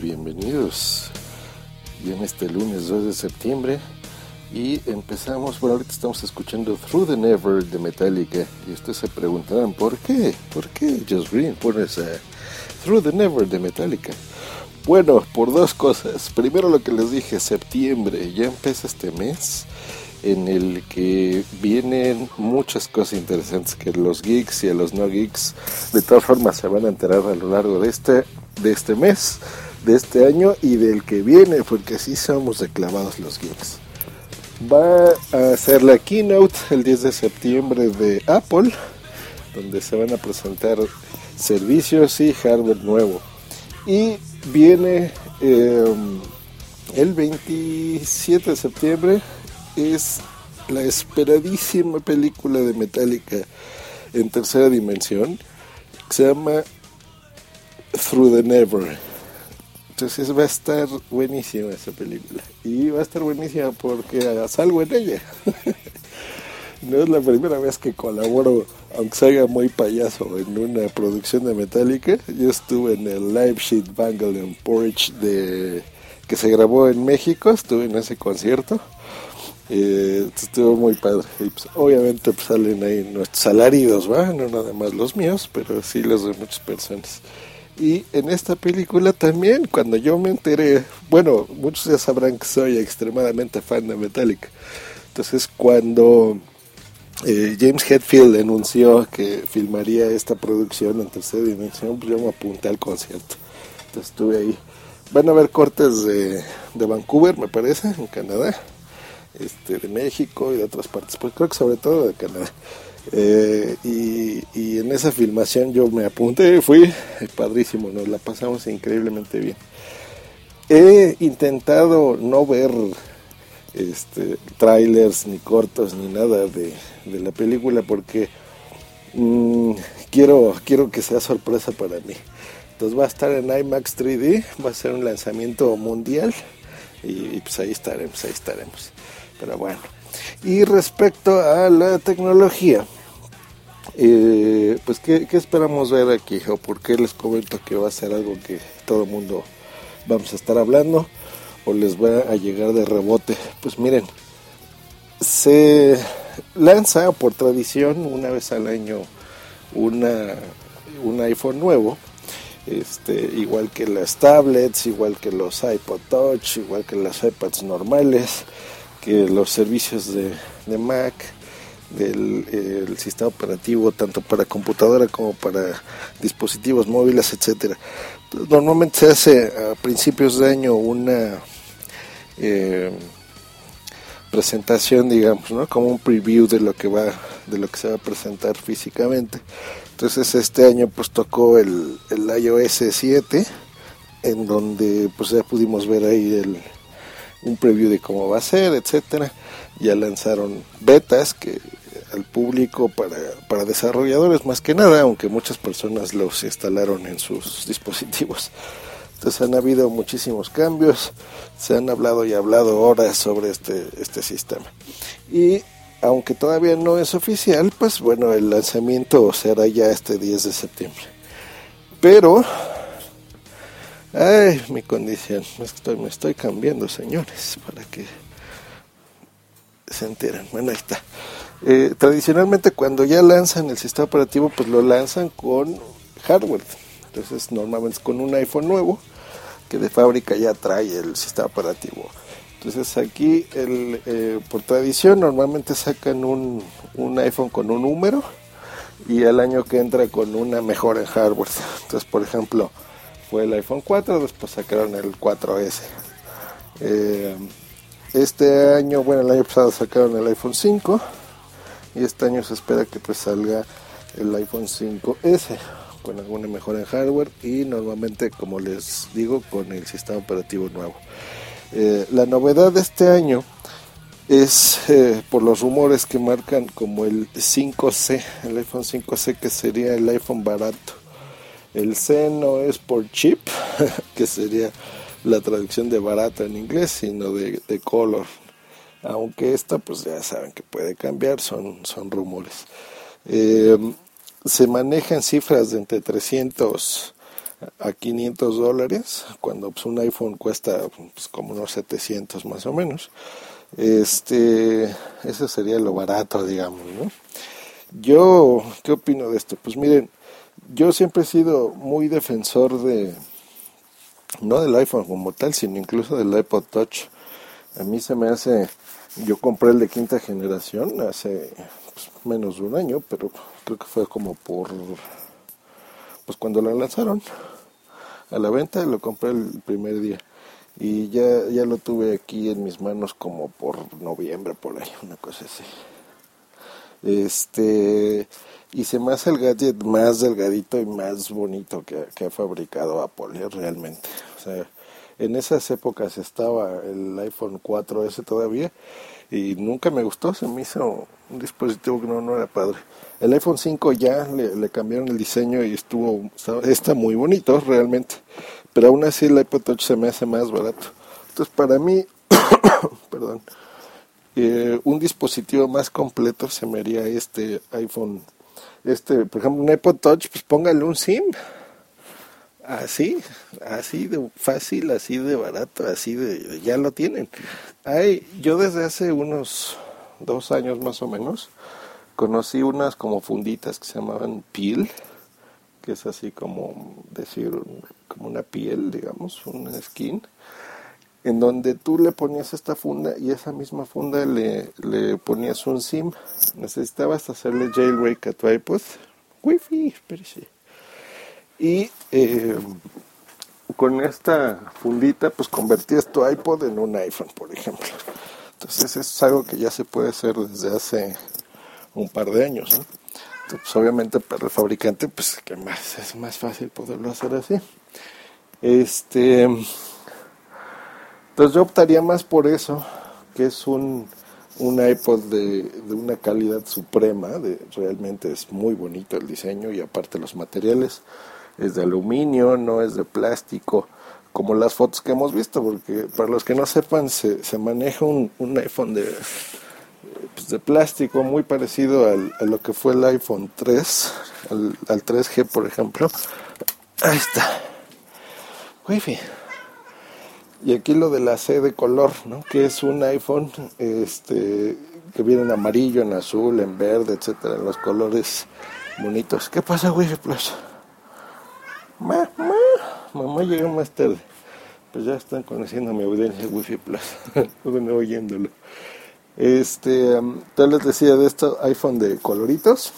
bienvenidos. en este lunes 2 de septiembre y empezamos, por ahorita estamos escuchando Through the Never de Metallica y ustedes se preguntarán, ¿por qué? ¿Por qué Just Green pones a Through the Never de Metallica? Bueno, por dos cosas. Primero lo que les dije, septiembre, ya empieza este mes en el que vienen muchas cosas interesantes que los geeks y a los no geeks de todas formas se van a enterar a lo largo de este, de este mes de este año y del que viene, porque así somos reclamados los geeks. Va a ser la keynote el 10 de septiembre de Apple, donde se van a presentar servicios y hardware nuevo. Y viene em, el 27 de septiembre, es la esperadísima película de Metallica en tercera dimensión, se llama Through the Never entonces va a estar buenísima esa película. Y va a estar buenísima porque salgo en ella. no es la primera vez que colaboro, aunque salga muy payaso, en una producción de Metallica. Yo estuve en el Live Sheet Bangle and Porridge de, que se grabó en México. Estuve en ese concierto. Eh, estuvo muy padre. Pues, obviamente pues, salen ahí nuestros alaridos, ¿va? No nada más los míos, pero sí los de muchas personas. Y en esta película también, cuando yo me enteré, bueno, muchos ya sabrán que soy extremadamente fan de Metallica. Entonces, cuando eh, James Hetfield anunció que filmaría esta producción en tercera dimensión, pues yo me apunté al concierto. Entonces estuve ahí. Van a ver cortes de, de Vancouver, me parece, en Canadá, este, de México y de otras partes, pues creo que sobre todo de Canadá. Eh, y, en esa filmación yo me apunté, fui padrísimo, nos la pasamos increíblemente bien. He intentado no ver este, trailers ni cortos ni nada de, la película porque mm, quiero, quiero que sea sorpresa para mí. Entonces va a estar en IMAX 3D, va a ser un lanzamiento mundial y, y pues ahí estaremos, ahí estaremos. Pero bueno. Y respecto a la tecnología, eh, pues ¿qué, esperamos ver aquí? ¿O por qué les comento que va a ser algo que todo el mundo vamos a estar hablando? ¿O les va a llegar de rebote? Pues miren, se lanza por tradición una vez al año una, un iPhone nuevo. Este, igual que las tablets, igual que los iPod Touch, igual que las iPads normales, que los servicios de, Mac, del sistema operativo tanto para computadora como para dispositivos móviles, etcétera. Normalmente se hace a principios de año una eh, presentación, digamos, ¿no? como un preview de lo que va, de lo que se va a presentar físicamente. Entonces este año pues tocó el, el iOS 7, en donde pues ya pudimos ver ahí el un preview de cómo va a ser, etcétera. Ya lanzaron betas que al público para, para desarrolladores más que nada, aunque muchas personas los instalaron en sus dispositivos. Entonces han habido muchísimos cambios, se han hablado y hablado horas sobre este, este sistema. Y aunque todavía no es oficial, pues bueno, el lanzamiento será ya este 10 de septiembre. Pero Ay, mi condición. Me estoy, me estoy cambiando, señores, para que se enteren. Bueno, ahí está. Eh, tradicionalmente cuando ya lanzan el sistema operativo, pues lo lanzan con hardware. Entonces normalmente es con un iPhone nuevo que de fábrica ya trae el sistema operativo. Entonces aquí eh, por tradición normalmente sacan un, un iPhone con un número y el año que entra con una mejora en hardware. Entonces por ejemplo fue el iPhone 4, después sacaron el 4S. Eh, este año, bueno, el año pasado sacaron el iPhone 5 y este año se espera que pues salga el iPhone 5S con alguna mejora en hardware y normalmente, como les digo, con el sistema operativo nuevo. Eh, la novedad de este año es eh, por los rumores que marcan como el 5C, el iPhone 5C que sería el iPhone barato. El C no es por cheap, que sería la traducción de barato en inglés, sino de, color. Aunque esta, pues ya saben que puede cambiar, son, son rumores. Eh, se manejan cifras de entre 300 a 500 dólares, cuando pues, un iPhone cuesta pues, como unos 700 más o menos. Este, eso sería lo barato, digamos, ¿no? Yo, ¿qué opino de esto? Pues miren, yo siempre he sido muy defensor de, no del iPhone como tal, sino incluso del iPod Touch. A mí se me hace, yo compré el de quinta generación hace pues, menos de un año, pero creo que fue como por, pues cuando la lanzaron a la venta, lo compré el primer día. Y ya, ya lo tuve aquí en mis manos como por noviembre, por ahí, una cosa así. Este, y se me hace el gadget más delgadito y más bonito que, ha fabricado Apple, ¿eh? realmente. O sea, en esas épocas estaba el iPhone 4S todavía y nunca me gustó, se me hizo un dispositivo que no, era padre. El iPhone 5 ya le, cambiaron el diseño y estuvo está, muy bonito realmente, pero aún así el iPod Touch se me hace más barato. Entonces para mí, perdón, eh, un dispositivo más completo se me haría este iPhone, este, por ejemplo, un iPod Touch, pues póngale un SIM. Así, así de fácil, así de barato, así de, ya lo tienen. Yo desde hace unos dos años más o menos, conocí unas como funditas que se llamaban peel, que es así como decir, como una piel, digamos, una skin, en donde tú le ponías esta funda y esa misma funda le, le ponías un SIM. Necesitabas hacerle jailbreak a tu iPod. Wi-Fi, espérese y eh, con esta fundita pues convertías tu iPod en un iPhone, por ejemplo. Entonces eso es algo que ya se puede hacer desde hace un par de años. Entonces, pues, obviamente para el fabricante pues que más es más fácil poderlo hacer así. Este entonces yo optaría más por eso, que es un, un iPod de, de, una calidad suprema, de, realmente es muy bonito el diseño y aparte los materiales es de aluminio, no es de plástico, como las fotos que hemos visto, porque para los que no sepan, se, se maneja un, un iPhone de, pues de plástico muy parecido al, a lo que fue el iPhone 3, al, al 3G por ejemplo. Ahí está. Wi-Fi. Y aquí lo de la C de color, ¿no? Que es un iPhone este, que viene en amarillo, en azul, en verde, etcétera, los colores bonitos. ¿Qué pasa, Wi-Fi Plus? Mamá, mamá llegó más tarde. Pues ya están conociendo a mi audiencia Wi-Fi Plus, bueno, oyéndolo. Este, les decía de esto iPhone de coloritos,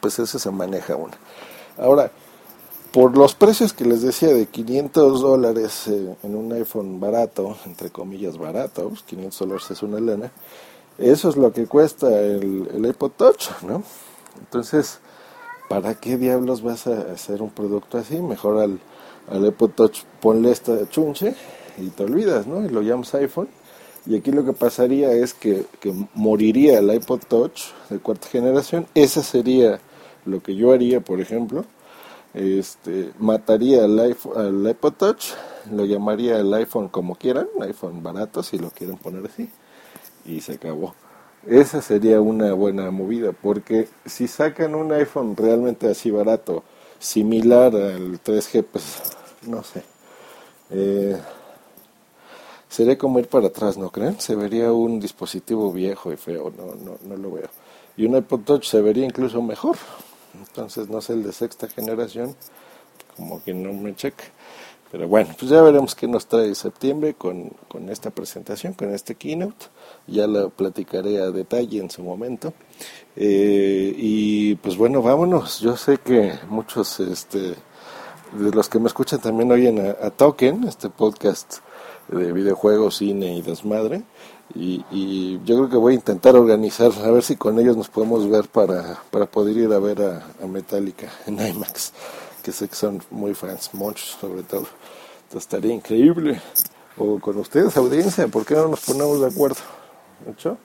pues ese se maneja una. Ahora, por los precios que les decía de 500 dólares eh, en un iPhone barato, entre comillas barato, 500 dólares es una lana, eso es lo que cuesta el, el iPod Touch, ¿no? Entonces, ¿para qué diablos vas a hacer un producto así? Mejor al, al iPod Touch ponle esta chunche y te olvidas, ¿no? Y lo llamas iPhone. Y aquí lo que pasaría es que, que moriría el iPod Touch de cuarta generación. Esa sería lo que yo haría, por ejemplo. Este, mataría al, iPhone, al iPod Touch, lo llamaría el iPhone como quieran, iPhone barato si lo quieren poner así, y se acabó. Esa sería una buena movida, porque si sacan un iPhone realmente así barato, similar al 3G, pues no sé. Eh, sería como ir para atrás, ¿no creen? Se vería un dispositivo viejo y feo, no, no, no lo veo. Y un iPod Touch se vería incluso mejor. Entonces, no sé, el de sexta generación, como que no me cheque. Pero bueno, pues ya veremos qué nos trae septiembre con, con esta presentación, con este keynote. Ya lo platicaré a detalle en su momento. Eh, y pues bueno, vámonos. Yo sé que muchos este, de los que me escuchan también oyen a, Token, este podcast de videojuegos, cine y desmadre. Y, y, yo creo que voy a intentar organizar, a ver si con ellos nos podemos ver para, para poder ir a ver a, a Metallica en IMAX que sé que son muy fans, muchos sobre todo. Entonces estaría increíble. O con ustedes, audiencia, ¿por qué no nos ponemos de acuerdo? ¿Hecho?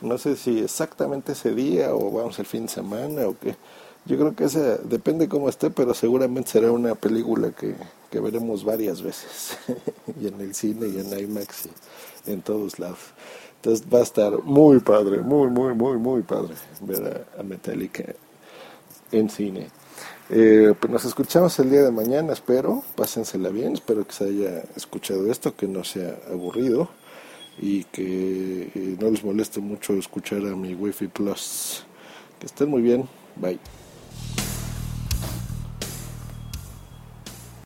No sé si exactamente ese día o vamos el fin de semana o qué. Yo creo que esa depende cómo esté, pero seguramente será una película que, que veremos varias veces. y en el cine y en IMAX y en todos lados. Entonces va a estar muy padre, muy, muy, muy, muy padre ver a Metallica en cine. Eh, pues nos escuchamos el día de mañana, espero. Pásensela bien, espero que se haya escuchado esto, que no sea aburrido y que eh, no les moleste mucho escuchar a mi Wi-Fi Plus. Que estén muy bien. Bye.